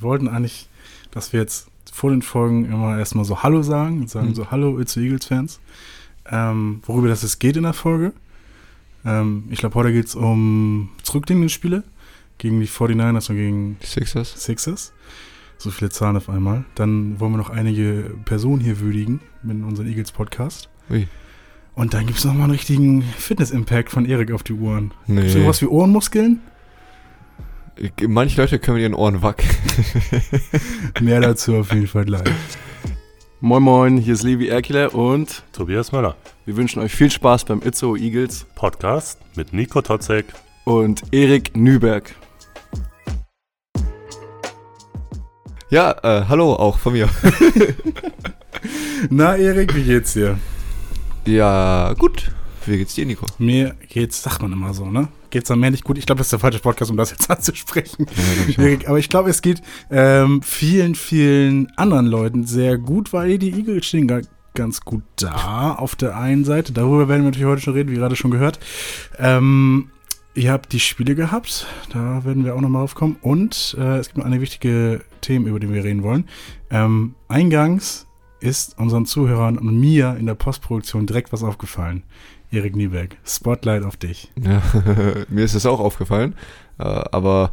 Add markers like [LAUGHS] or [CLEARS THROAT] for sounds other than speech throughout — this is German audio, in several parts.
Wir wollten eigentlich, dass wir jetzt vor den Folgen immer erstmal so Hallo sagen und sagen Mhm. so Hallo, It's Eagles-Fans. Ähm, worüber das es geht in der Folge. Ähm, ich glaube, heute geht es um zurückliegende Spiele gegen die 49ers und gegen Die Sixers. Sixers. So viele Zahlen auf einmal. Dann wollen wir noch einige Personen hier würdigen mit unserem Eagles-Podcast. Ui. Und dann gibt es nochmal einen richtigen Fitness-Impact von Erik auf die Ohren. Nee. Sowas wie Ohrenmuskeln? Manche Leute können mit ihren Ohren wackeln. [LAUGHS] Mehr dazu auf jeden Fall gleich. Moin Moin, hier ist Levi Erkler und Tobias Möller. wir wünschen euch viel Spaß beim Itzo Eagles Podcast mit Nico Totzek. und Erik Nüberg. Ja, äh, hallo auch von mir. [LAUGHS] Na, Erik, wie geht's dir? ja, gut. Wie geht's dir, Nico? Mir geht's, sagt man immer so, ne? Geht's am Ende nicht gut? Ich glaube, das ist der falsche Podcast, um das jetzt [LAUGHS] anzusprechen. Ja, ich aber ich glaube, es geht ähm, vielen, vielen anderen Leuten sehr gut, weil die Eagles stehen ga- ganz gut da auf der einen Seite. Darüber werden wir natürlich heute schon reden, wie gerade schon gehört. Ähm, ihr habt die Spiele gehabt, da werden wir auch nochmal aufkommen. Und äh, es gibt noch eine wichtige Themen, über die wir reden wollen. Ähm, eingangs ist unseren Zuhörern und mir in der Postproduktion direkt was aufgefallen. Erik Nieberg, Spotlight auf dich. Ja, [LAUGHS] mir ist es auch aufgefallen. Äh, aber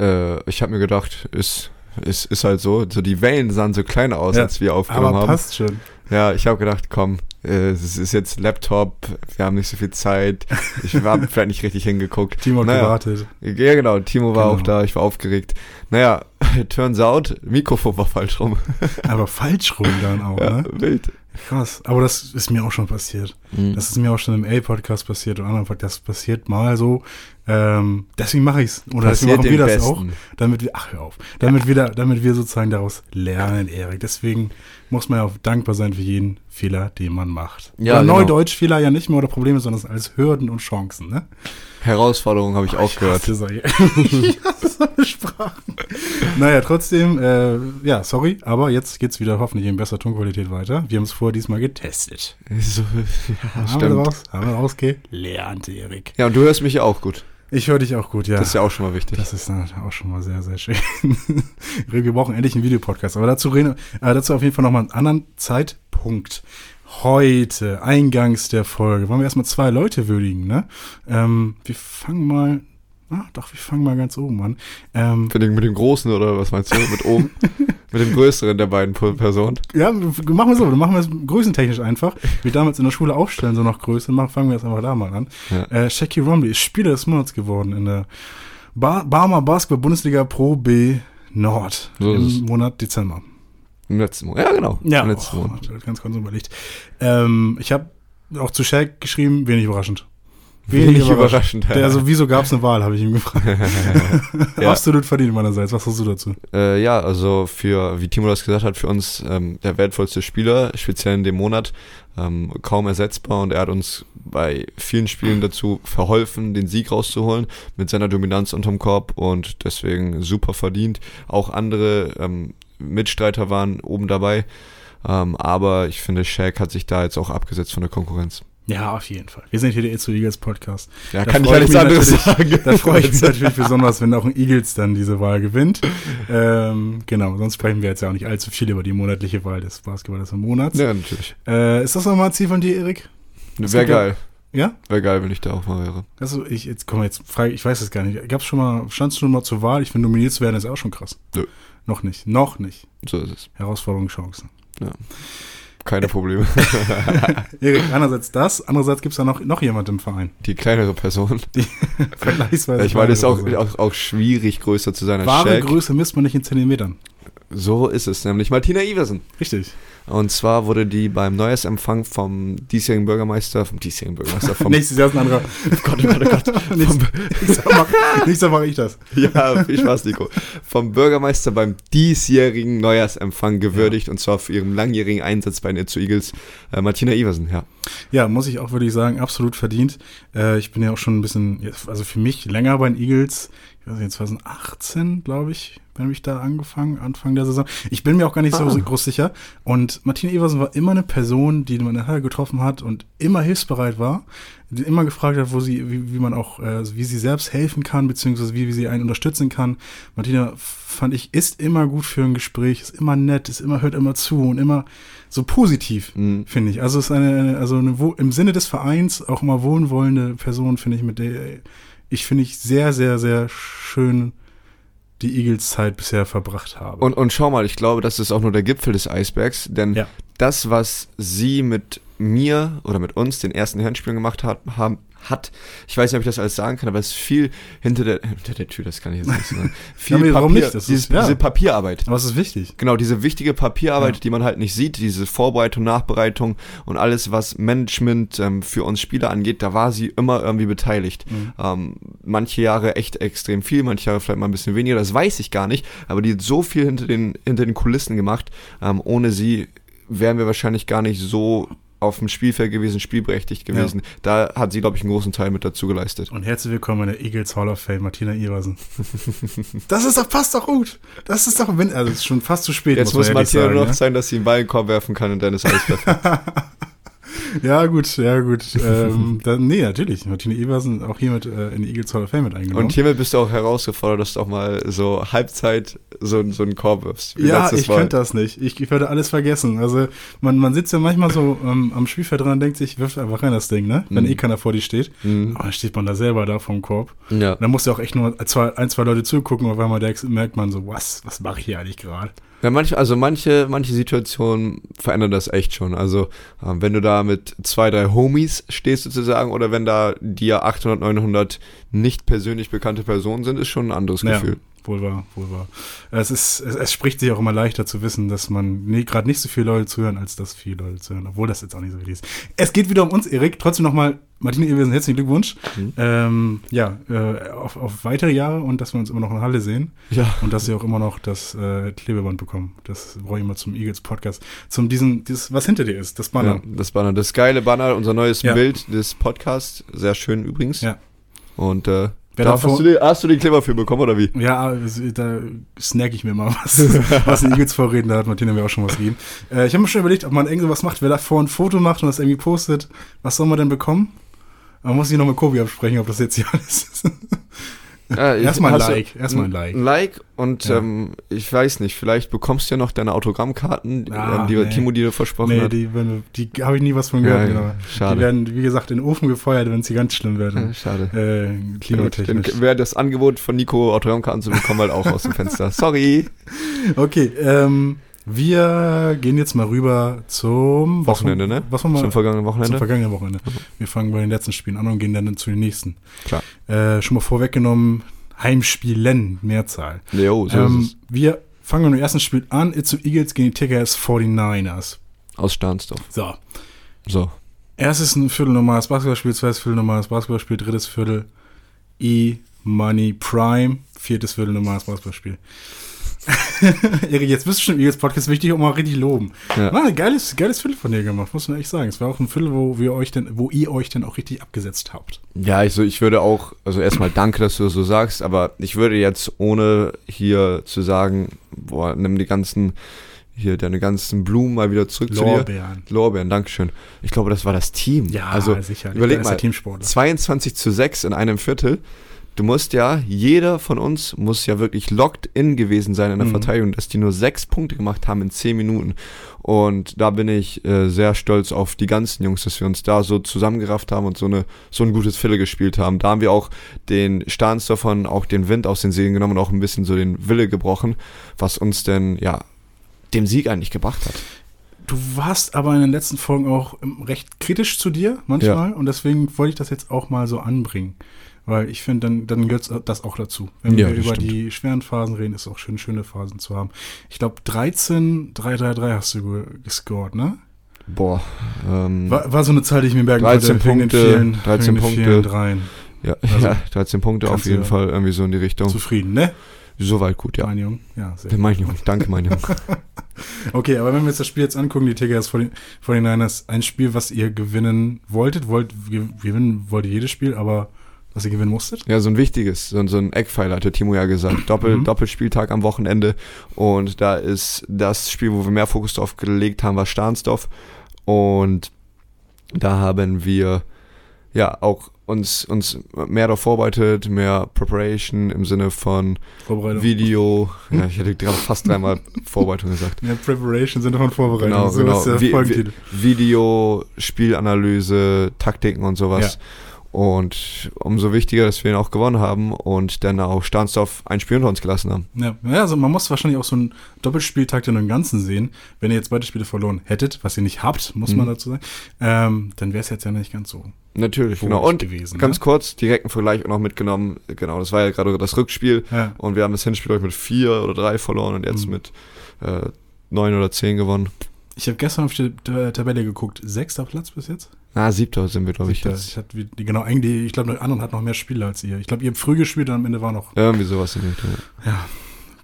äh, ich habe mir gedacht, ist, ist, ist halt so. So die Wellen sahen so klein aus, Ja, als wir aufgenommen Aber haben. passt schon. Ja, ich habe gedacht, komm, es ist jetzt Laptop, wir haben nicht so viel Zeit. Ich habe [LAUGHS] vielleicht nicht richtig hingeguckt. Timo hat Naja. gewartet. Ja, genau, Timo war Genau. auch da, ich war aufgeregt. Naja, [LAUGHS] turns out, Mikrofon war falsch rum. [LAUGHS] Aber falsch rum dann auch, Ja, ne? wild. Krass. Aber das ist mir auch schon passiert. Das ist mir auch schon im A-Podcast passiert und anderen Podcasts passiert mal so. Ähm, deswegen mache ich's. Oder deswegen machen wir das auch. Besten. Damit wir, ach hör auf, damit wir da, damit wir sozusagen daraus lernen, Erik. Deswegen muss man ja auch dankbar sein für jeden Fehler, den man macht. Ja, oder genau. Neudeutsch Fehler ja nicht mehr oder Probleme, sondern als Hürden und Chancen, ne? Herausforderung habe ich auch gehört. hasse [LAUGHS] ich hasse solche Sprachen. Naja, trotzdem, äh, ja, sorry, aber jetzt geht's wieder hoffentlich in besser Tonqualität weiter. Wir haben es vorher diesmal getestet. So, [LAUGHS] ja, Haben wir stimmt. raus, haben wir rausgelernt, Erik. Ja, und du hörst mich ja auch gut. Ich höre dich auch gut, ja. Das ist ja auch schon mal wichtig. Das ist dann auch schon mal sehr, sehr schön. [LAUGHS] Wir brauchen endlich einen Videopodcast. Aber dazu, reden, äh, dazu auf jeden Fall nochmal einen anderen Zeitpunkt. Heute, eingangs der Folge, wollen wir erstmal zwei Leute würdigen, ne? Ähm, wir fangen mal, ah, doch, wir fangen mal ganz oben an. Ähm, Mit dem, mit dem Großen oder was meinst du? Mit oben? [LAUGHS] mit dem Größeren der beiden Personen. ja, machen wir so, dann machen wir es größentechnisch einfach. Wie damals in der Schule aufstellen, so noch Größe, machen, fangen wir jetzt einfach da mal an. Ja. Äh, Shaqui Romley ist Spieler des Monats geworden in der Bar Barmer Basketball Bundesliga Pro B Nord So im Monat Dezember. Im letzten Monat. Ja, genau. Im letzten oh, Monat. ganz kurz überlegt. Ähm, ich habe auch zu Shaq geschrieben, wenig überraschend. Wenig überraschend. Der, also, wieso gab es eine Wahl, habe ich ihm gefragt. [LAUGHS] Ja. [LAUGHS] Absolut verdient meinerseits. Was hast du dazu? Äh, ja, also für, wie Timo das gesagt hat, für uns ähm, der wertvollste Spieler, speziell in dem Monat, ähm, kaum ersetzbar und er hat uns bei vielen Spielen dazu verholfen, den Sieg rauszuholen mit seiner Dominanz unterm Korb und deswegen super verdient. Auch andere ähm, Mitstreiter waren oben dabei, ähm, aber ich finde, Shaq hat sich da jetzt auch abgesetzt von der Konkurrenz. Ja, auf jeden Fall. Wir sind hier der Itzu Eagles Podcast. Ja, Da kann ich ja nichts anderes sagen. Da freue ich mich [LAUGHS] natürlich besonders, wenn auch ein Eagles dann diese Wahl gewinnt. Ähm, genau, sonst sprechen wir jetzt ja auch nicht allzu viel über die monatliche Wahl des Basketballers im Monat. Ja, natürlich. Äh, ist das nochmal ein Ziel von dir, Erik? Wäre ja- geil. Ja? Wäre geil, wenn ich da auch mal wäre. Also ich jetzt komm jetzt frage, ich weiß es gar nicht. Gab's schon mal standst du schon mal zur Wahl? Ich finde nominiert zu werden ist auch schon krass. Nö. Noch nicht, noch nicht. So ist es. Herausforderungen, Chancen. Keine Probleme. [LAUGHS] Erik, einerseits das, andererseits gibt's da noch noch jemand im Verein. Die kleinere Person. [LAUGHS] Vergleichsweise. Ich meine, es ist auch, auch, auch schwierig, größer zu sein als Wahre Shaq. Größe misst man nicht in Zentimetern. So ist es nämlich. Martina Iversen. Richtig. Und zwar wurde die beim Neujahrsempfang vom diesjährigen Bürgermeister, vom diesjährigen Bürgermeister, vom, [LAUGHS] Nächstes Jahr ist ein anderer. Gott, oh Gott, oh Gott. [LAUGHS] [LAUGHS] Nächstes, Jahr mach, mache ich das. ja, viel Spaß, Nico. Vom Bürgermeister beim diesjährigen Neujahrsempfang gewürdigt und zwar für ihren langjährigen Einsatz bei den Itzu Eagles. Äh, Martina Iversen, ja. Ja, muss ich auch wirklich sagen, absolut verdient. Äh, ich bin ja auch schon ein bisschen, also für mich länger bei den Eagles. Ich weiß nicht, 2018, glaube ich, wenn ich da angefangen, Anfang der Saison. Ich bin mir auch gar nicht so groß sicher. Und Martina Eversen war immer eine Person, die man in der Halle getroffen hat und immer hilfsbereit war, die immer gefragt hat, wo sie, wie, wie man auch, äh, wie sie selbst helfen kann, beziehungsweise wie, wie sie einen unterstützen kann. Martina, fand ich, ist immer gut für ein Gespräch, ist immer nett, ist immer, hört immer zu und immer so positiv, Mhm. finde ich. Also ist eine, also eine, im Sinne des Vereins auch immer wohlwollende Person, finde ich, mit der ich finde ich sehr, sehr, sehr schön die Eagles-Zeit bisher verbracht habe. Und, und schau mal, ich glaube, das ist auch nur der Gipfel des Eisbergs, denn Ja. das, was sie mit mir oder mit uns den ersten Herrenspielen gemacht hat, haben, hat, ich weiß nicht, ob ich das alles sagen kann, aber es ist viel hinter der, hinter der Tür, das kann ich jetzt nicht sagen. [LAUGHS] Viel warum Papier, nicht? Das dieses, ist- ja. diese Papierarbeit. Aber es ist wichtig. Genau, diese wichtige Papierarbeit, Ja. die man halt nicht sieht, diese Vorbereitung, Nachbereitung und alles, was Management ähm, für uns Spieler angeht, da war sie immer irgendwie beteiligt. Mhm. Ähm, manche Jahre echt extrem viel, manche Jahre vielleicht mal ein bisschen weniger, das weiß ich gar nicht, aber die hat so viel hinter den, hinter den Kulissen gemacht. Ähm, ohne sie wären wir wahrscheinlich gar nicht so auf dem Spielfeld gewesen, spielberechtigt gewesen. Da hat sie, glaube ich, einen großen Teil mit dazu geleistet. Und herzlich willkommen in der Eagles Hall of Fame, Martina Iversen. [LAUGHS] das ist doch, passt doch gut. Das ist doch, wenn, also es ist schon fast zu spät. Jetzt muss ehrlich Martina sagen, nur noch ne? sein, dass sie einen Ball in den Korb werfen kann und Dennis Eis [LAUGHS] Ja, gut, ja, gut. ähm, [LAUGHS] dann, nee, natürlich. Martina Iversen auch hier mit äh, in die Eagles Hall of Fame mit eingenommen. Und hiermit bist du auch herausgefordert, dass du auch mal so Halbzeit so, so einen Korb wirfst. ja, ich Mal. könnte das nicht. Ich, ich würde alles vergessen. Also man, man sitzt ja manchmal so ähm, am Spielfeld dran und denkt sich, wirf einfach rein das Ding, ne? Wenn Mhm. eh keiner vor dir steht. Mhm. Aber dann steht man da selber da vom Korb. Ja. Da muss ja auch echt nur zwei, ein, zwei Leute zugucken auf einmal merkt merkt man so, was, was mache ich hier eigentlich gerade? Ja manch, also manche, manche Situationen verändern das echt schon. Also ähm, wenn du da mit zwei, drei Homies stehst sozusagen oder wenn da dir 800, 900 nicht persönlich bekannte Personen sind, ist schon ein anderes Ja. Gefühl. Wohl wahr, wohl wahr. Es, ist, es, es spricht sich auch immer leichter zu wissen, dass man nee, gerade nicht so viele Leute zuhören, als dass viele Leute zuhören, obwohl das jetzt auch nicht so wichtig ist. Es geht wieder um uns, Erik. Trotzdem nochmal, Martina Ewersen, herzlichen Glückwunsch. Mhm. Ähm, ja, äh, auf, auf weitere Jahre und dass wir uns immer noch in Halle sehen Ja. und dass sie auch immer noch das äh, Klebeband bekommen. Das brauche ich mal zum Eagles Podcast. Zum diesen, dieses, was hinter dir ist, das Banner. Ja, das Banner, das geile Banner, unser neues Ja. Bild des Podcasts, sehr schön übrigens. Ja. Und äh, Wer da hast, du die, hast du die Kleber für bekommen oder wie? Ja, es- da snack ich mir mal was. [LAUGHS] was in Eagles vorreden, da hat Martina mir auch schon was gegeben. Äh, ich habe mir schon überlegt, ob man irgend sowas macht, wer davor ein Foto macht und das irgendwie postet. Was soll man denn bekommen? Man muss sich noch mit Kobi absprechen, ob das jetzt [LAUGHS] hier alles ist. Ja, Erstmal ein Like, erstmal ein Like. Ein Like und Ja. ähm, ich weiß nicht, vielleicht bekommst du ja noch deine Autogrammkarten, Ah, ähm, die nee. Timo dir versprochen Nee, hat. die, wir- die habe ich nie was von gehört. Ja, genau. schade. Die werden, wie gesagt, in den Ofen gefeuert, wenn es hier ganz schlimm wird. Ja, schade. Äh, Dann klimatechnisch. wäre das Angebot von Nico Autogrammkarten zu bekommen halt auch aus dem Fenster. Sorry. [LAUGHS] Okay, ähm, wir gehen jetzt mal rüber zum Wochenende, ne? Was wir Zum vergangenen Zum Wochenende. vergangenen Wochenende. Wir fangen bei den letzten Spielen an und gehen dann zu den nächsten. Klar. Äh, schon mal vorweggenommen, Heimspielen, Mehrzahl. Jo, so ähm, wir fangen mit dem ersten Spiel an. Itzu Eagles gegen die TKS 49ers. Aus Stahnsdorf. So. So. Erstes ein Viertel normales Basketballspiel, zweites Viertel normales Basketballspiel, drittes Viertel E-Money Prime, viertes Viertel normales Basketballspiel. [LAUGHS] Erik, jetzt bist du schon im Eagles Podcast, will ich dich auch mal richtig loben. Ja. War ein geiles, geiles Viertel von dir gemacht, muss man echt sagen. Es war auch ein Viertel, wo, wir euch denn, wo ihr euch denn auch richtig abgesetzt habt. Ja, ich, so, ich würde auch, also erstmal danke, dass du das so sagst, aber ich würde jetzt ohne hier zu sagen, boah, nimm die ganzen, hier deine ganzen Blumen mal wieder zurück zu dir. Lorbeeren. Lorbeeren, Dankeschön. Ich glaube, das war das Team. Ja, also sicher. überleg mal, der Teamsportler. 22 zu 6 in einem Viertel. Du musst ja, jeder von uns muss ja wirklich locked in gewesen sein in der Mhm. Verteidigung, dass die nur sechs Punkte gemacht haben in zehn Minuten. Und da bin ich äh, sehr stolz auf die ganzen Jungs, dass wir uns da so zusammengerafft haben und so, eine, so ein gutes Viertel gespielt haben. Da haben wir auch den Stahnsdorfern auch den Wind aus den Segeln genommen und auch ein bisschen so den Wille gebrochen, was uns denn, ja, dem Sieg eigentlich gebracht hat. Du warst aber in den letzten Folgen auch ähm, recht kritisch zu dir manchmal und deswegen wollte ich das jetzt auch mal so anbringen. Weil ich finde, dann, dann gehört das auch dazu. Wenn Ja, wir über stimmt. die schweren Phasen reden, ist es auch schön, schöne Phasen zu haben. Ich glaube, 13, 3, 3, 3 hast du ge- gescored, ne? Boah. Ähm, War, war so eine Zahl, die ich mir merken 13 konnte. wegen den Punkte, vielen, 13 wegen den Punkte. vielen Dreien. ja, [LAUGHS] also, ja, 13 Punkte auf jeden Fall irgendwie so in die Richtung. Zufrieden, ne? Soweit gut, ja. Mein Junge. Ja, sehr Mein Junge, danke, mein Junge. [LAUGHS] Okay, aber wenn wir uns das Spiel jetzt angucken, die TKS 49ers, ein Spiel, was ihr gewinnen wolltet, wollt, ge- gewinnen wollt ihr jedes Spiel, aber was ihr gewinnen musstet? Ja, so ein wichtiges, so, so ein Eckpfeiler, hatte Timo ja gesagt. [CLEARS THROAT] Doppel, Mhm. Doppelspieltag am Wochenende. Und da ist das Spiel, wo wir mehr Fokus drauf gelegt haben, war Stahnsdorf. Und da haben wir ja auch uns, uns mehr darauf vorbereitet, mehr Preparation im Sinne von. Video. [LAUGHS] Ja, ich hätte gerade fast dreimal Vorbereitung gesagt. Ja, Preparation sind davon Vorbereitung. Genau, so genau. der Wie- Folgentitel. Video, Spielanalyse, Taktiken und sowas. Und umso wichtiger, dass wir ihn auch gewonnen haben und dann auch Stahnsdorf ein Spiel unter uns gelassen haben. Ja. also man muss wahrscheinlich auch so einen Doppelspieltag in dem Ganzen sehen. Wenn ihr jetzt beide Spiele verloren hättet, was ihr nicht habt, muss man Mhm. dazu sagen, ähm, dann wäre es jetzt ja nicht ganz so Natürlich, genau. Und gewesen. ganz ne? kurz, direkten Vergleich auch noch mitgenommen. Genau, das war ja gerade das Rückspiel. Ja. Und wir haben das Hinspiel ich, mit vier oder drei verloren und jetzt Mhm. mit äh, neun oder zehn gewonnen. Ich habe gestern auf die Tabelle geguckt. Sechster Platz bis jetzt? Na, siebter sind wir, glaube ich, jetzt. Ich hatte, genau, eigentlich, ich glaube, der anderen hat noch mehr Spiele als ihr. Ich glaube, ihr habt früh gespielt und am Ende war noch. Irgendwie sowas in die Richtung. Ja,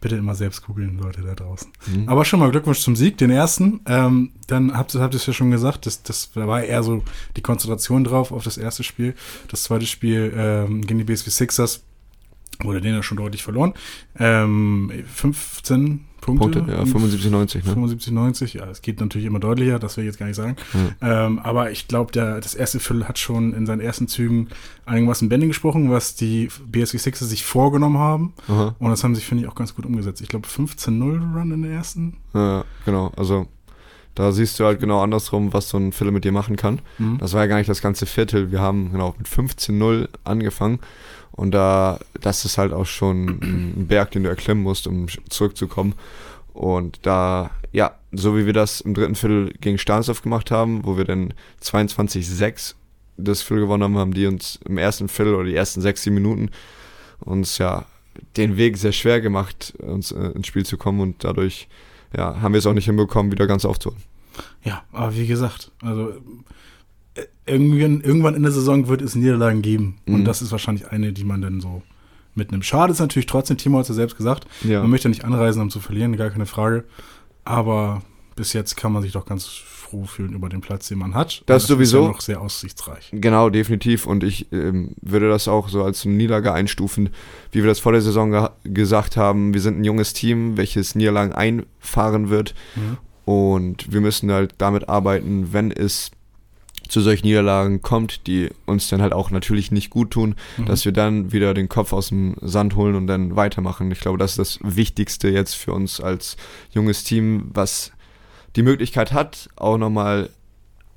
bitte immer selbst googeln, Leute da draußen. Mhm. Aber schon mal Glückwunsch zum Sieg, den ersten. Ähm, dann habt ihr habt ihr es ja schon gesagt, das, das da war eher so die Konzentration drauf auf das erste Spiel. Das zweite Spiel ähm, gegen die BSW Sixers wurde den ja schon deutlich verloren. Ähm, 15 Punkte. Punkte, ja, 75, 90, ne? 75, 90, ja, es geht natürlich immer deutlicher, das will ich jetzt gar nicht sagen. Ähm, aber ich glaube, das erste Viertel hat schon in seinen ersten Zügen einigermaßen Bände gesprochen, was die BSW Sixers sich vorgenommen haben. Aha. Und das haben sie, finde ich, auch ganz gut umgesetzt. Ich glaube, 15-0 Run in der ersten. Ja, genau. Also da siehst du halt genau andersrum, was so ein Viertel mit dir machen kann. Mhm. Das war ja gar nicht das ganze Viertel. Wir haben genau mit 15-0 angefangen. Und da, das ist halt auch schon ein Berg, den du erklimmen musst, um zurückzukommen. Und da, ja, so wie wir das im dritten Viertel gegen Stahnsdorf gemacht haben, wo wir dann 22-6 das Viertel gewonnen haben, haben die uns im ersten Viertel oder die ersten sechs, sieben Minuten uns ja den Weg sehr schwer gemacht, uns äh, ins Spiel zu kommen und dadurch ja, haben wir es auch nicht hinbekommen, wieder ganz aufzuholen. Ja, aber wie gesagt, also irgendwann, irgendwann in der Saison wird es Niederlagen geben. Und Mhm. das ist wahrscheinlich eine, die man dann so mitnimmt. Schade ist natürlich trotzdem, Timo hat es ja selbst gesagt, Ja. man möchte nicht anreisen, um zu verlieren, gar keine Frage. Aber bis jetzt kann man sich doch ganz froh fühlen über den Platz, den man hat. Das Und sowieso. Ist ja noch sehr aussichtsreich. Genau, definitiv. Und ich ähm, würde das auch so als Niederlage einstufen, wie wir das vor der Saison ge gesagt haben. Wir sind ein junges Team, welches Niederlagen einfahren wird. Mhm. Und wir müssen halt damit arbeiten, wenn es zu solchen Niederlagen kommt, die uns dann halt auch natürlich nicht gut tun, Mhm. dass wir dann wieder den Kopf aus dem Sand holen und dann weitermachen. Ich glaube, das ist das Wichtigste jetzt für uns als junges Team, was die Möglichkeit hat, auch nochmal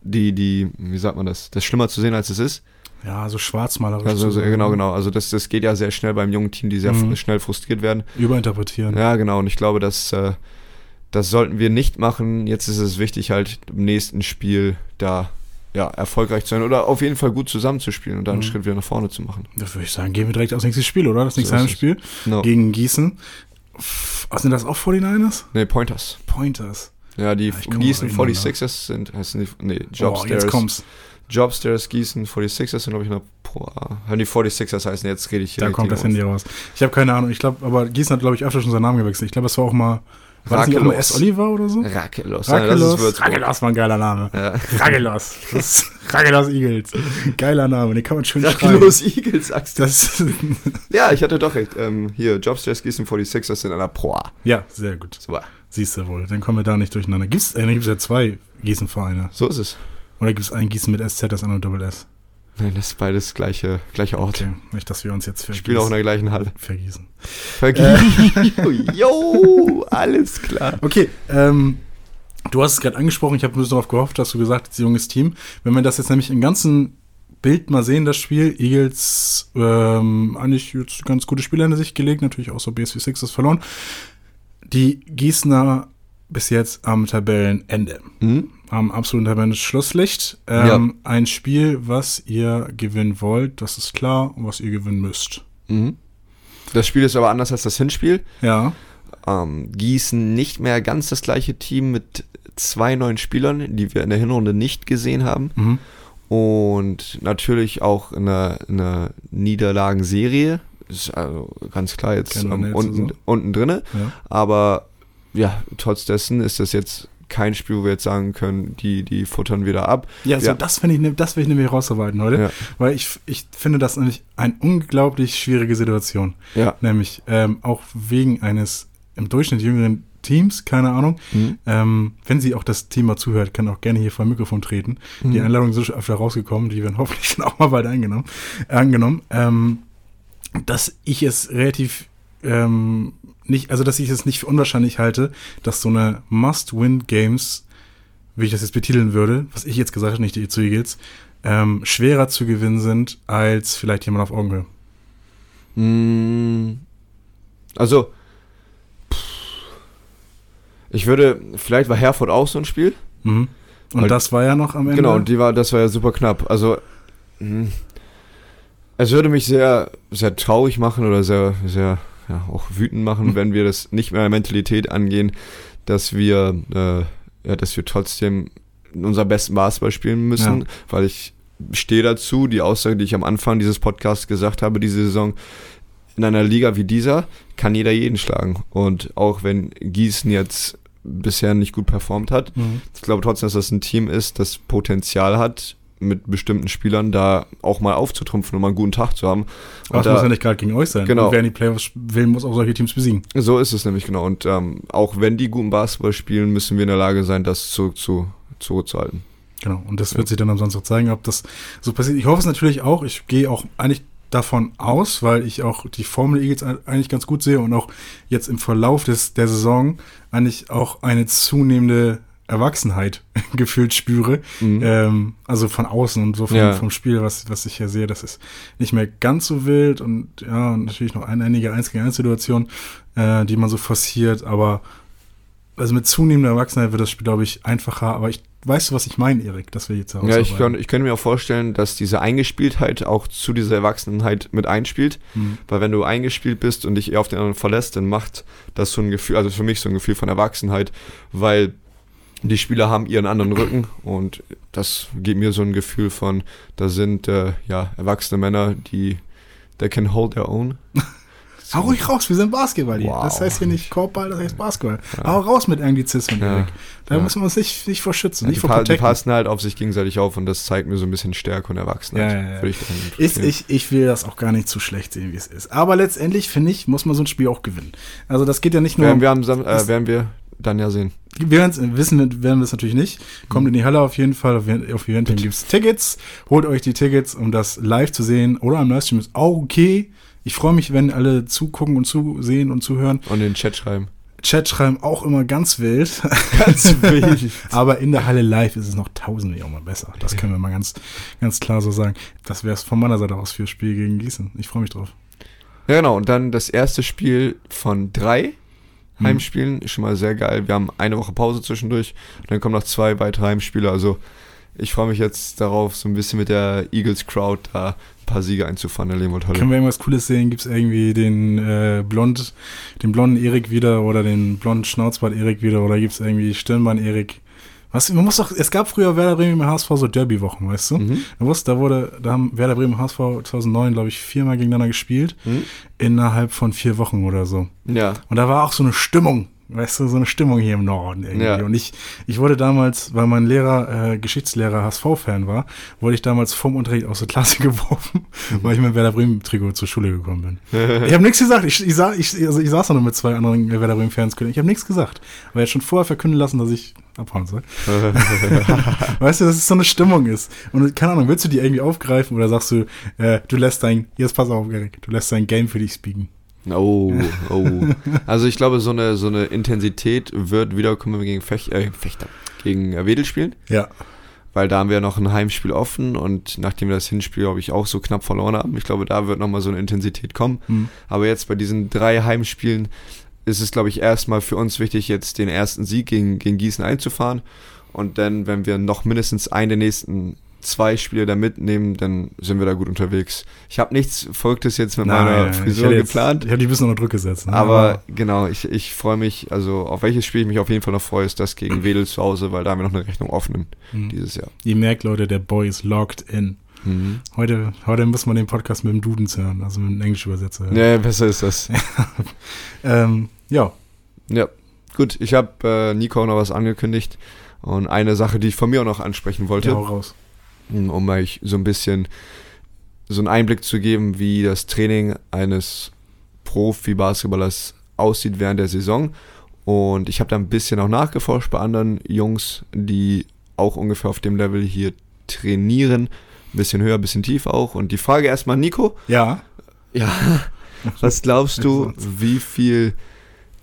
die, die, wie sagt man das, das schlimmer zu sehen, als es ist. Ja, so schwarzmalerisch. Also so, genau, ne? genau. Also das, das geht ja sehr schnell beim jungen Team, die sehr Mhm. schnell frustriert werden. Überinterpretieren. Ja, genau. Und ich glaube, dass äh, das sollten wir nicht machen. Jetzt ist es wichtig, halt im nächsten Spiel da ja, erfolgreich zu sein oder auf jeden Fall gut zusammenzuspielen und dann einen Mhm. Schritt wieder nach vorne zu machen. Da würde ich sagen, gehen wir direkt aufs nächste Spiel, oder? Das So nächste es. Heimspiel No. gegen Gießen. Was sind das auch 49ers? Nee, Pointers. Pointers. Ja, die Gießen mal durcheinander. 46ers sind, heißen die, nee, Oh, jetzt Jobstairs. kommt's. Jobstairs Gießen 46ers sind, glaube ich, noch Pro A. Wenn die 46ers heißen, jetzt rede ich hier Da kommt das. Handy raus. Ich habe keine Ahnung. Ich glaube, aber Gießen hat, glaube ich, öfter schon seinen Namen gewechselt. Ich glaube, das war auch mal. War das nicht Rakelos. S. Oliver oder so? Rakelos. Ja, Rakelos. Würzburg. Rakelos war ein geiler Name. Ja. Rakelos. Rakelos Eagles. Geiler Name. Den kann man schön schreiben. Rakelos Eagles, sagst du. Das, [LAUGHS] Ja, ich hatte doch recht. Ähm, hier, Jobstairs Gießen 46ers sind an der Pro A. ja, sehr gut. So, Siehst du wohl. Dann kommen wir da nicht durcheinander. Gibt's, äh, gibt's ja zwei Gießen-Vereine. so ist es. Oder gibt es einen Gießen mit SZ, das andere Doppel S? Nein, das ist beides gleiche, gleiche Ort. Okay. Nicht, dass wir uns jetzt Wir spielen auch in der gleichen Halle. vergießen. Jo, [LAUGHS] alles klar. Okay, ähm, du hast es gerade angesprochen, ich habe nur darauf gehofft, dass du gesagt hast, junges Team. Wenn wir das jetzt nämlich im ganzen Bild mal sehen, das Spiel, Eagles ähm, eigentlich jetzt ganz gute Spiele hinter sich gelegt, natürlich auch so BSV Sixers verloren. Die Gießener bis jetzt am Tabellenende, Hm? Am absoluten Tabellenschlusslicht. Ähm, Ein Spiel, was ihr gewinnen wollt, das ist klar, und was ihr gewinnen müsst. Mhm. Das Spiel ist aber anders als das Hinspiel. Ja, Ähm, Gießen nicht mehr ganz das gleiche Team mit zwei neuen Spielern, die wir in der Hinrunde nicht gesehen haben. mhm. Und natürlich auch in einer, in einer Niederlagenserie. Ist also ganz klar jetzt ähm, unten, Saison. unten drinne. ja. Aber ja, trotz dessen ist das jetzt kein Spiel, wo wir jetzt sagen können, die, die futtern wieder ab. Ja, so Ja. das finde ich, ne- das will ich nämlich rausarbeiten heute, Ja. weil ich, ich finde das nämlich eine unglaublich schwierige Situation. Ja. Nämlich ähm, auch wegen eines im Durchschnitt jüngeren Teams, keine Ahnung. Mhm. Ähm, wenn sie auch das Thema zuhört, kann auch gerne hier vor dem Mikrofon treten. Die Mhm. Einladungen sind schon öfter rausgekommen, die werden [LAUGHS] hoffentlich dann auch mal bald eingenommen, äh, angenommen. Ähm, dass ich es relativ ähm, nicht, also dass ich es nicht für unwahrscheinlich halte, dass so eine Must-Win-Games, wie ich das jetzt betiteln würde, was ich jetzt gesagt habe, nicht die zu Eagles, ähm, schwerer zu gewinnen sind als vielleicht jemand auf Augenhöhe. Mm, Also, ich würde, vielleicht war Herford auch so ein Spiel. Mhm. Und Weil- das war ja noch am Ende. Genau, und die war, das war ja super knapp. Also, mh, es würde mich sehr, sehr traurig machen oder sehr, sehr, ja, auch wütend machen, wenn wir das nicht mehr Mentalität angehen, dass wir, äh, ja, dass wir trotzdem unser besten Basketball spielen müssen, Ja. weil ich stehe dazu, die Aussage, die ich am Anfang dieses Podcasts gesagt habe, diese Saison, in einer Liga wie dieser kann jeder jeden schlagen. Und auch wenn Gießen jetzt bisher nicht gut performt hat, Mhm. ich glaube trotzdem, dass das ein Team ist, das Potenzial hat, mit bestimmten Spielern da auch mal aufzutrumpfen und mal einen guten Tag zu haben. Aber Und das muss ja da, nicht gerade gegen euch sein. Genau. Und wer in die Playoffs will, muss auch solche Teams besiegen. so ist es nämlich genau. Und ähm, auch wenn die guten Basketball spielen, müssen wir in der Lage sein, das zurück zu, zurückzuhalten. Genau. Und das wird sich dann am Samstag zeigen, ob das so passiert. Ich hoffe es natürlich auch. Ich gehe auch eigentlich davon aus, weil ich auch die Formel Eagles eigentlich ganz gut sehe und auch jetzt im Verlauf des, der Saison eigentlich auch eine zunehmende Erwachsenheit [LAUGHS] gefühlt spüre. Mhm. Ähm, also von außen und so vom, Ja. vom Spiel, was, was ich hier sehe, das ist nicht mehr ganz so wild und ja, und natürlich noch ein, einige 1 gegen 1 Situationen, äh, die man so forciert, aber also mit zunehmender Erwachsenheit wird das Spiel, glaube ich, einfacher, aber ich weißt du, was ich meine, Erik, dass wir jetzt Ja, ich, kann, ich könnte mir auch vorstellen, dass diese Eingespieltheit auch zu dieser Erwachsenheit mit einspielt. Hm. Weil wenn du eingespielt bist und dich eher auf den anderen verlässt, dann macht das so ein Gefühl, also für mich so ein Gefühl von Erwachsenheit, weil die Spieler haben ihren anderen Rücken und das gibt mir so ein Gefühl von, da sind äh, ja erwachsene Männer, die they can hold their own. [LAUGHS] Hau ruhig raus, wir sind Basketball hier. Wow. Das heißt hier nicht Korbball, das heißt Basketball. Hau raus mit Anglizismen, Ja. Erik. Da Ja. müssen wir uns nicht, nicht vor schützen, die, nicht vor pa die protecten. passen halt auf sich gegenseitig auf und das zeigt mir so ein bisschen Stärke und Erwachsenheit. Ja, ja, ja. Ich Ist, ich, ich will das auch gar nicht zu schlecht sehen, wie es ist. Aber letztendlich, finde ich, muss man so ein Spiel auch gewinnen. Also das geht ja nicht nur... werden, wir am Sam äh, werden wir dann ja sehen. Wir wissen werden wir es natürlich nicht. Kommt in die Halle auf jeden Fall. Auf, auf Eventim gibt es Tickets. Holt euch die Tickets, um das live zu sehen. Oder am Livestream ist auch okay. Ich freue mich, wenn alle zugucken und zusehen und zuhören. Und in den Chat schreiben. Chat schreiben auch immer ganz wild. [LAUGHS] ganz wild. Aber in der Halle live ist es noch tausendmal mal besser. Das können wir mal ganz, ganz klar so sagen. Das wäre es von meiner Seite aus für Spiel gegen Gießen. Ich freue mich drauf. Ja, genau. Und dann das erste Spiel von drei. Heimspielen. Ist schon mal sehr geil. Wir haben eine Woche Pause zwischendurch. Und dann kommen noch zwei weitere Heimspiele. Also ich freue mich jetzt darauf, so ein bisschen mit der Eagles Crowd da ein paar Siege einzufahren in Leopold Können wir irgendwas Cooles sehen? Gibt es irgendwie den äh, blond, den blonden Erik wieder oder den blonden Schnauzbart Erik wieder oder gibt es irgendwie Stirnbein Erik? Was? Man muss doch, es gab früher Werder Bremen im HSV so Derby-Wochen, weißt du? Mhm. Du wusst, da wurde, da haben Werder Bremen und HSV 2009, glaube ich, viermal gegeneinander gespielt, Mhm. innerhalb von vier Wochen oder so. Ja. Und da war auch so eine Stimmung, weißt du, so eine Stimmung hier im Norden irgendwie. Ja. Und ich, ich wurde damals, weil mein Lehrer, äh, Geschichtslehrer HSV-Fan war, wurde ich damals vom Unterricht aus der Klasse [LAUGHS] geworfen, weil ich mit Werder Bremen-Trikot zur Schule gekommen bin. [LAUGHS] ich habe nichts gesagt. Ich, ich, sa ich, also ich saß da noch mit zwei anderen Werder Bremen-Fans. Ich habe nichts gesagt. Aber er hat schon vorher verkünden lassen, dass ich abhauen soll. [LAUGHS] weißt du, dass es so eine Stimmung ist. Und keine Ahnung, willst du die irgendwie aufgreifen oder sagst du, äh, du lässt dein, jetzt pass auf, Erik, du lässt dein Game für dich speaken. Oh, oh. Also ich glaube, so eine, so eine Intensität wird wiederkommen, wenn wir gegen Fech äh, Fechter, gegen äh, Wedel spielen. Ja. weil da haben wir noch ein Heimspiel offen und nachdem wir das Hinspiel, glaube ich, auch so knapp verloren haben, ich glaube, da wird nochmal so eine Intensität kommen. Hm. Aber jetzt bei diesen drei Heimspielen ist es, glaube ich, erstmal für uns wichtig, jetzt den ersten Sieg gegen, gegen Gießen einzufahren. Und dann, wenn wir noch mindestens einen der nächsten zwei Spiele da mitnehmen, dann sind wir da gut unterwegs. Ich habe nichts Verrücktes jetzt mit meiner Nein, Frisur ich jetzt- geplant. Ich habe die ein bisschen unter Druck gesetzt. Ne? Aber genau, ich, ich freue mich, also auf welches Spiel ich mich auf jeden Fall noch freue, ist das gegen [CLEARS THROAT] Wedel zu Hause, weil da haben wir noch eine Rechnung offen Mhm. dieses Jahr. Ihr merkt, Leute, der Boy ist locked in. Mhm. Heute, heute muss man den Podcast mit dem Dudens hören, also mit dem Englischübersetzer. hören. Ja, besser ist das. [LAUGHS] Ähm, ja, Ja, gut, ich habe äh, Nico noch was angekündigt und eine Sache, die ich von mir auch noch ansprechen wollte, Ja, raus. Um euch so ein bisschen so einen Einblick zu geben, wie das Training eines Profi-Basketballers aussieht während der Saison. Und ich habe da ein bisschen auch nachgeforscht bei anderen Jungs, die auch ungefähr auf dem Level hier trainieren. Ein bisschen höher, ein bisschen tief auch. Und die Frage erstmal, Nico, Ja. ja, [LAUGHS] was glaubst du, wie viel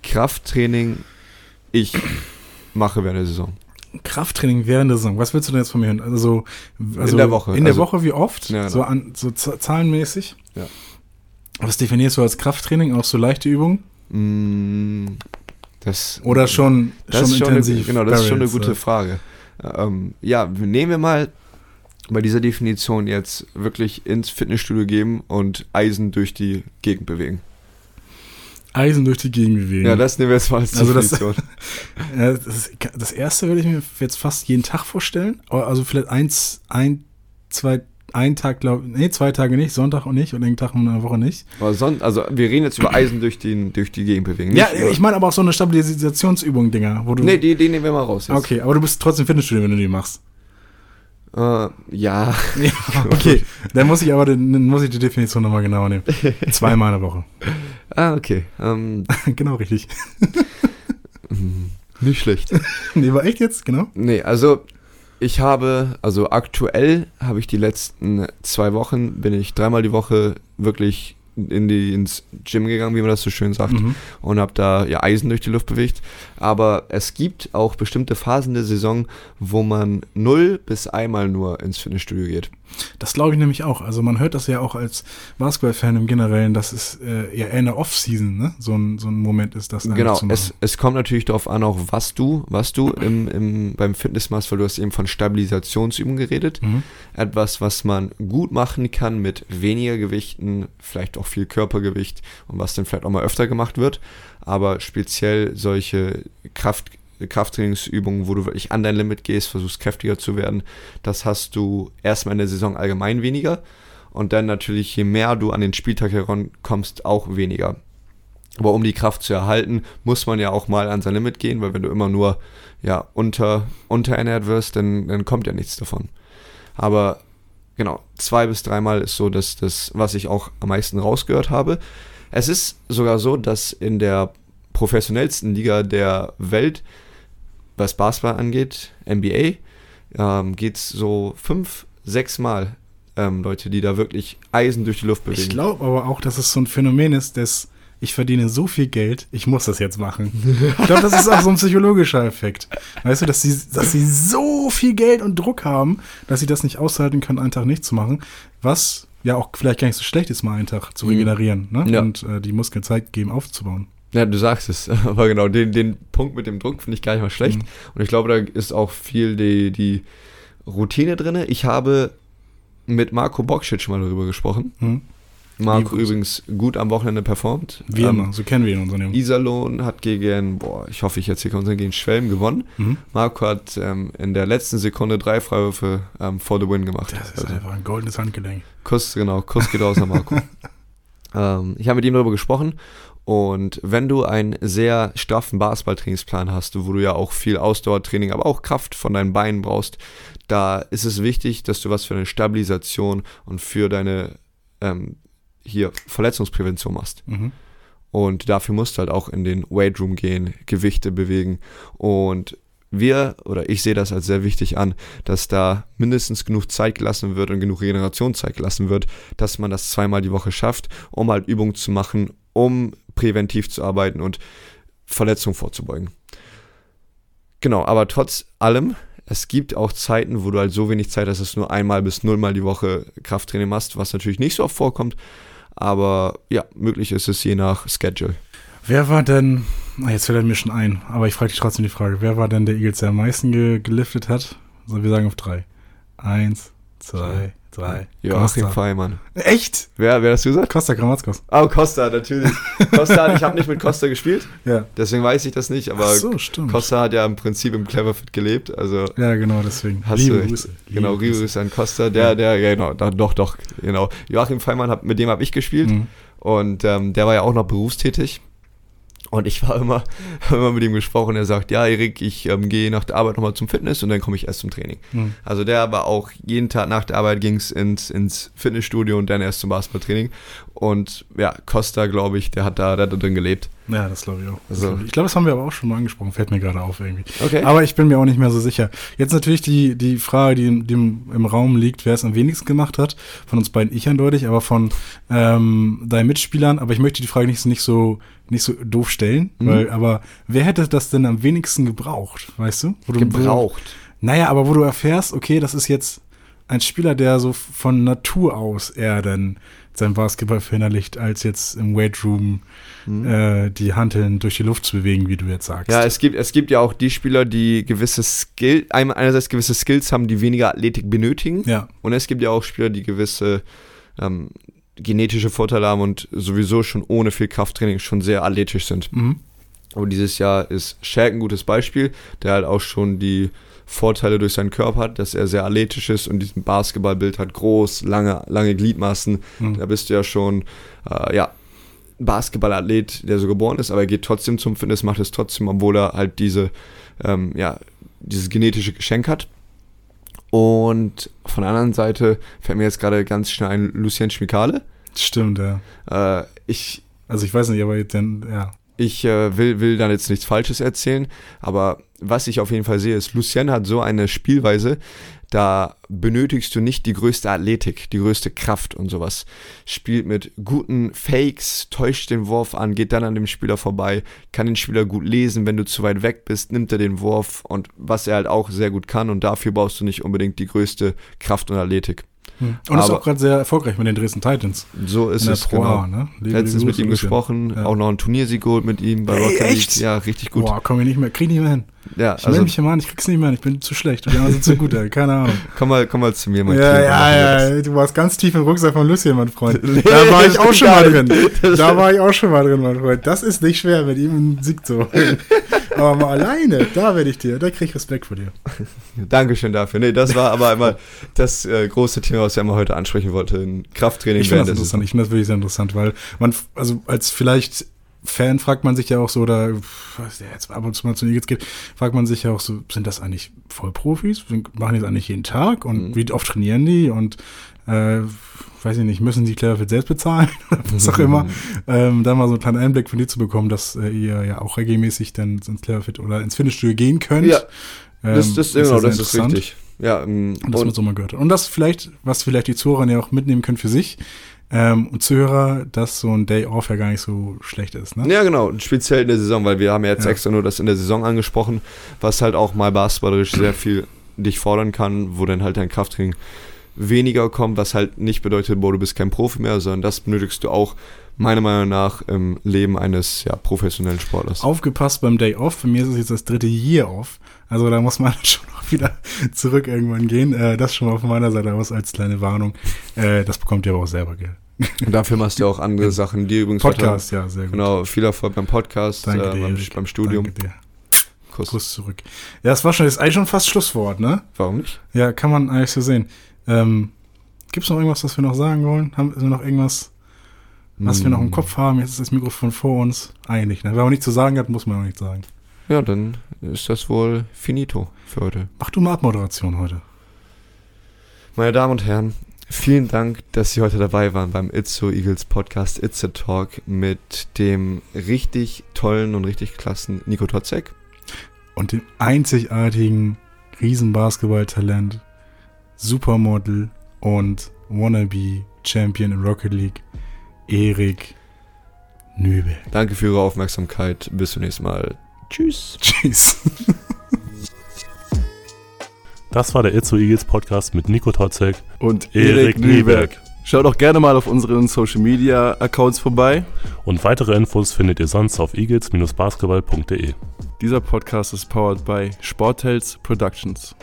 Krafttraining ich mache während der Saison? Krafttraining während der Saison. Was willst du denn jetzt von mir hören? Also, also der Woche. In der Also- Woche wie oft? Ja, genau. So, an, so zahlenmäßig? Ja. Was definierst du als Krafttraining? Auch so leichte Übungen? Mm, Das, Oder schon, das schon schon intensiv? Eine, genau, das ist schon eine gute äh, Frage. Ähm, ja, nehmen wir mal bei dieser Definition jetzt wirklich ins Fitnessstudio gehen und Eisen durch die Gegend bewegen. Eisen durch die Gegend bewegen. Ja, das nehmen wir jetzt mal als Also das- Definition. [LAUGHS] Das, das erste würde ich mir jetzt fast jeden Tag vorstellen. Also vielleicht eins, ein, zwei, ein Tag, glaube nee, zwei Tage nicht, Sonntag und nicht und einen Tag in der Woche nicht. Aber sonst, also wir reden jetzt über Eisen durch, den, durch die Gegend bewegen. Ja, über- ich meine aber auch so eine Stabilisationsübung, Dinger, wo du. Nee, die, die nehmen wir mal raus jetzt. Okay, aber du bist trotzdem Fitnessstudio, wenn du die machst. Äh, ja, [LAUGHS] Ja, [LAUGHS] okay. Dann muss ich aber den, dann muss ich die Definition nochmal genauer nehmen. Zweimal in der Woche. Ah, okay. Ähm, [LAUGHS] genau richtig. [LAUGHS] nicht schlecht. [LAUGHS] Nee, war echt jetzt? Genau. Nee, also ich habe, also aktuell habe ich die letzten zwei Wochen, bin ich dreimal die Woche wirklich in die, ins Gym gegangen, wie man das so schön sagt, Mhm. und habe da ja Eisen durch die Luft bewegt. Aber es gibt auch bestimmte Phasen der Saison, wo man null bis einmal nur ins Fitnessstudio geht. Das glaube ich nämlich auch. Also man hört das ja auch als Basketball-Fan im Generellen, dass es äh, ja eher in der Off-Season ne? so, ein, so ein Moment ist, das Genau, zu machen. es, es kommt natürlich darauf an, auch was du, was du im, im, beim Fitness machst, weil du hast eben von Stabilisationsübungen geredet. Mhm. Etwas, was man gut machen kann mit weniger Gewichten, vielleicht auch viel Körpergewicht und was dann vielleicht auch mal öfter gemacht wird. Aber speziell solche Kraft, Krafttrainingsübungen, wo du wirklich an dein Limit gehst, versuchst kräftiger zu werden, das hast du erstmal in der Saison allgemein weniger. Und dann natürlich, je mehr du an den Spieltag herankommst, auch weniger. Aber um die Kraft zu erhalten, muss man ja auch mal an sein Limit gehen, weil wenn du immer nur ja, unter, unterernährt wirst, dann, dann kommt ja nichts davon. Aber genau, zwei bis dreimal ist so das, das, was ich auch am meisten rausgehört habe. Es ist sogar so, dass in der professionellsten Liga der Welt, was Basketball angeht, NBA, ähm, geht es so fünf, sechs Mal ähm, Leute, die da wirklich Eisen durch die Luft bewegen. Ich glaube aber auch, dass es so ein Phänomen ist, dass ich verdiene so viel Geld, ich muss das jetzt machen. Ich glaube, das ist auch so ein psychologischer Effekt. Weißt du, dass sie, dass sie so viel Geld und Druck haben, dass sie das nicht aushalten können, einen Tag nicht zu machen, was ja auch vielleicht gar nicht so schlecht ist, mal einen Tag zu Mhm. regenerieren ne? Ja. und äh, die Muskeln Zeit geben, aufzubauen. Ja, du sagst es, [LAUGHS] aber genau, den, den Punkt mit dem Druck finde ich gar nicht mal schlecht. Mhm. Und ich glaube, da ist auch viel die, die Routine drin. Ich habe mit Marco Boksic mal darüber gesprochen. Hm? Marco Grüße. übrigens gut am Wochenende performt. Wie Ähm, immer, so kennen wir ihn, unseren Jungen. Iserlohn hat gegen, boah, ich hoffe, ich erzähle unseren gegen Schwelm gewonnen. Mhm. Marco hat ähm, in der letzten Sekunde drei Freiwürfe ähm, for the win gemacht. Das ist Also, einfach ein goldenes Handgelenk. Kuss, genau, Kuss geht raus an Marco. [LAUGHS] ähm, ich habe mit ihm darüber gesprochen und wenn du einen sehr straffen Basketballtrainingsplan hast, wo du ja auch viel Ausdauertraining, aber auch Kraft von deinen Beinen brauchst, da ist es wichtig, dass du was für eine Stabilisation und für deine ähm, hier Verletzungsprävention machst. Mhm. Und dafür musst du halt auch in den Weight Room gehen, Gewichte bewegen. Und wir, oder ich sehe das als sehr wichtig an, dass da mindestens genug Zeit gelassen wird und genug Regenerationszeit gelassen wird, dass man das zweimal die Woche schafft, um halt Übungen zu machen, um präventiv zu arbeiten und Verletzungen vorzubeugen. Genau, aber trotz allem, es gibt auch Zeiten, wo du halt so wenig Zeit hast, dass du nur einmal bis nullmal die Woche Krafttraining machst, was natürlich nicht so oft vorkommt, aber ja, möglich ist es je nach Schedule. Wer war denn, ah, jetzt fällt er mir schon ein, aber ich frage dich trotzdem die Frage, wer war denn der Eagles, der am meisten ge geliftet hat? Also wir sagen auf drei. Eins, zwei, drei. Joachim Costa. Feimann. Echt? Wer, wer hast du gesagt? Costa Gramatzkos. Oh, Costa, natürlich. Costa, ich habe nicht mit Costa [LAUGHS] gespielt, Ja. deswegen weiß ich das nicht, aber Ach so, stimmt. Costa hat ja im Prinzip im Cleverfit gelebt, also Ja, genau, deswegen. hast Liebe du. Grüße. Genau, Liebe Grüße. An Costa, der, der, ja, genau, da, doch, doch, genau. Joachim Feimann, hab, mit dem habe ich gespielt Mhm. und ähm, der war ja auch noch berufstätig Und ich war immer, [LAUGHS] immer mit ihm gesprochen. Er sagt, ja, Erik, ich ähm, gehe nach der Arbeit nochmal zum Fitness und dann komme ich erst zum Training. Hm. Also der war auch jeden Tag nach der Arbeit ging es ins, ins Fitnessstudio und dann erst zum Basketballtraining. Und ja, Costa, glaube ich, der hat da, der hat da drin gelebt. Ja, das glaube ich auch. Das Also- ich glaube, das haben wir aber auch schon mal angesprochen, fällt mir gerade auf irgendwie. Okay. Aber ich bin mir auch nicht mehr so sicher. Jetzt natürlich die, die Frage, die, im- die im Raum liegt, wer es am wenigsten gemacht hat. Von uns beiden ich eindeutig, aber von ähm, deinen Mitspielern. Aber ich möchte die Frage nicht, so- nicht so nicht so doof stellen, Mhm. weil, aber wer hätte das denn am wenigsten gebraucht, weißt du? Wo du Gebraucht. Wo, naja, aber wo du erfährst, okay, das ist jetzt ein Spieler, der so von Natur aus eher dann sein Basketball verinnerlicht, als jetzt im Weight Room äh, die Hanteln durch die Luft zu bewegen, wie du jetzt sagst. Mhm. Ja, es gibt, es gibt ja auch die Spieler, die gewisse Skill, einerseits gewisse Skills haben, die weniger Athletik benötigen. ja. Und es gibt ja auch Spieler, die gewisse ähm, genetische Vorteile haben und sowieso schon ohne viel Krafttraining schon sehr athletisch sind. Mhm. Aber dieses Jahr ist Shaq ein gutes Beispiel, der halt auch schon die Vorteile durch seinen Körper hat, dass er sehr athletisch ist und diesen Basketballbild hat, groß, lange, lange Gliedmaßen. Mhm. Da bist du ja schon, äh, ja, Basketballathlet, der so geboren ist, aber er geht trotzdem zum Fitness, macht es trotzdem, obwohl er halt diese, ähm, ja, dieses genetische Geschenk hat. Und von der anderen Seite fällt mir jetzt gerade ganz schnell ein Lucien Schmikale. Stimmt, ja. Äh, ich Also ich weiß nicht, aber dann, ja. Ich äh, will, will dann jetzt nichts Falsches erzählen, aber was ich auf jeden Fall sehe, ist, Lucien hat so eine Spielweise, da benötigst du nicht die größte Athletik, die größte Kraft und sowas. Spielt mit guten Fakes, täuscht den Wurf an, geht dann an dem Spieler vorbei, kann den Spieler gut lesen, wenn du zu weit weg bist, nimmt er den Wurf und was er halt auch sehr gut kann und dafür brauchst du nicht unbedingt die größte Kraft und Athletik. Und ist Aber- auch gerade sehr erfolgreich mit den Dresden Titans. So ist es, Pro genau. Ne? Letztens mit ihm gesprochen, Ja. auch noch ein Turniersieg geholt mit ihm bei Ey, Rocket League. Ja, richtig gut. Boah, komm ich nicht mehr, krieg ich nicht mehr hin. Ja, Ich also mich immer an, ich krieg's nicht mehr hin, ich bin zu schlecht. Anderen sind zu gut, ey. keine Ahnung. [LAUGHS] komm mal, komm mal zu mir, mein Ja, Kind, dann ja, ja, du warst ganz tief im Rucksack von Lucien, mein Freund. Nee, [LAUGHS] da war ich auch schon mal drin. Das- [LAUGHS] Da war ich auch schon mal drin, mein Freund. Das ist nicht schwer, mit ihm einen Sieg zu holen. Aber mal alleine, da werde ich dir, da krieg ich Respekt vor dir. Dankeschön dafür. Nee, das war aber einmal das äh, große Thema, was ich einmal heute ansprechen wollte. Krafttraining Ich finde das interessant, ich finde das wirklich sehr interessant, weil man, also als vielleicht Fan fragt man sich ja auch so, oder was der jetzt ab und zu mal zu Eagles geht, fragt man sich ja auch so, sind das eigentlich Vollprofis? Machen die das eigentlich jeden Tag? Und Mhm. wie oft trainieren die? Und äh, weiß ich nicht, müssen die Cleverfield selbst bezahlen? [LAUGHS] Oder was auch immer. ähm, da mal so einen kleinen Einblick von dir zu bekommen, dass äh, ihr ja auch regelmäßig dann ins Cleverfield oder ins Fitnessstudio gehen könnt. Ja, Ähm, Das, das, ja genau, sehr das ist interessant. richtig. Ja, ähm, Und das man und, so mal gehört. Und das vielleicht, was vielleicht die Zuhörer ja auch mitnehmen können für sich ähm, und Zuhörer, dass so ein Day Off ja gar nicht so schlecht ist. Ne? ja, genau, speziell in der Saison, weil wir haben ja jetzt Ja. extra nur das in der Saison angesprochen, was halt auch mal basketballerisch sehr viel dich fordern kann, wo dann halt dein Krafttraining weniger kommt, was halt nicht bedeutet, boah, du bist kein Profi mehr, sondern das benötigst du auch meiner Meinung nach im Leben eines ja, professionellen Sportlers. Aufgepasst beim Day Off. Bei mir ist es jetzt das dritte Year Off. Also da muss man [LAUGHS] schon noch wieder zurück irgendwann gehen. Äh, das schon mal von meiner Seite aus als kleine Warnung. Äh, das bekommt ihr aber auch selber, gell? Und dafür machst du auch andere Sachen, die übrigens Podcast, ja, sehr gut. Genau, viel Erfolg beim Podcast, äh, beim, Erik. beim Studium. Danke dir. Kuss. Kuss zurück. Ja, das war schon, das ist eigentlich schon fast Schlusswort, ne? Warum nicht? Ja, kann man eigentlich so sehen. Ähm, Gibt es noch irgendwas, was wir noch sagen wollen? Haben wir noch irgendwas, was wir noch Hm. im Kopf haben? Jetzt ist das Mikrofon vor uns. Eigentlich, ne? Wer auch nichts zu sagen hat, muss man auch nichts sagen. Ja, dann ist das wohl finito für heute. Mach du mal Abmoderation heute. Meine Damen und Herren, vielen Dank, dass Sie heute dabei waren beim It's So Eagles Podcast It's a Talk mit dem richtig tollen und richtig klassen Nico Totzek. Und dem einzigartigen Riesenbasketballtalent, Supermodel und Wannabe Champion in Rocket League, Erik Nübel. Danke für Ihre Aufmerksamkeit. Bis zum nächsten Mal. Tschüss. Tschüss. [LAUGHS] Das war der Itzo Eagles Podcast mit Nico Totzek. Und Erik Erik Nieberg. Schaut auch gerne mal auf unseren Social Media Accounts vorbei. Und weitere Infos findet ihr sonst auf eagles-basketball.de. Dieser Podcast ist powered by Sportels Productions.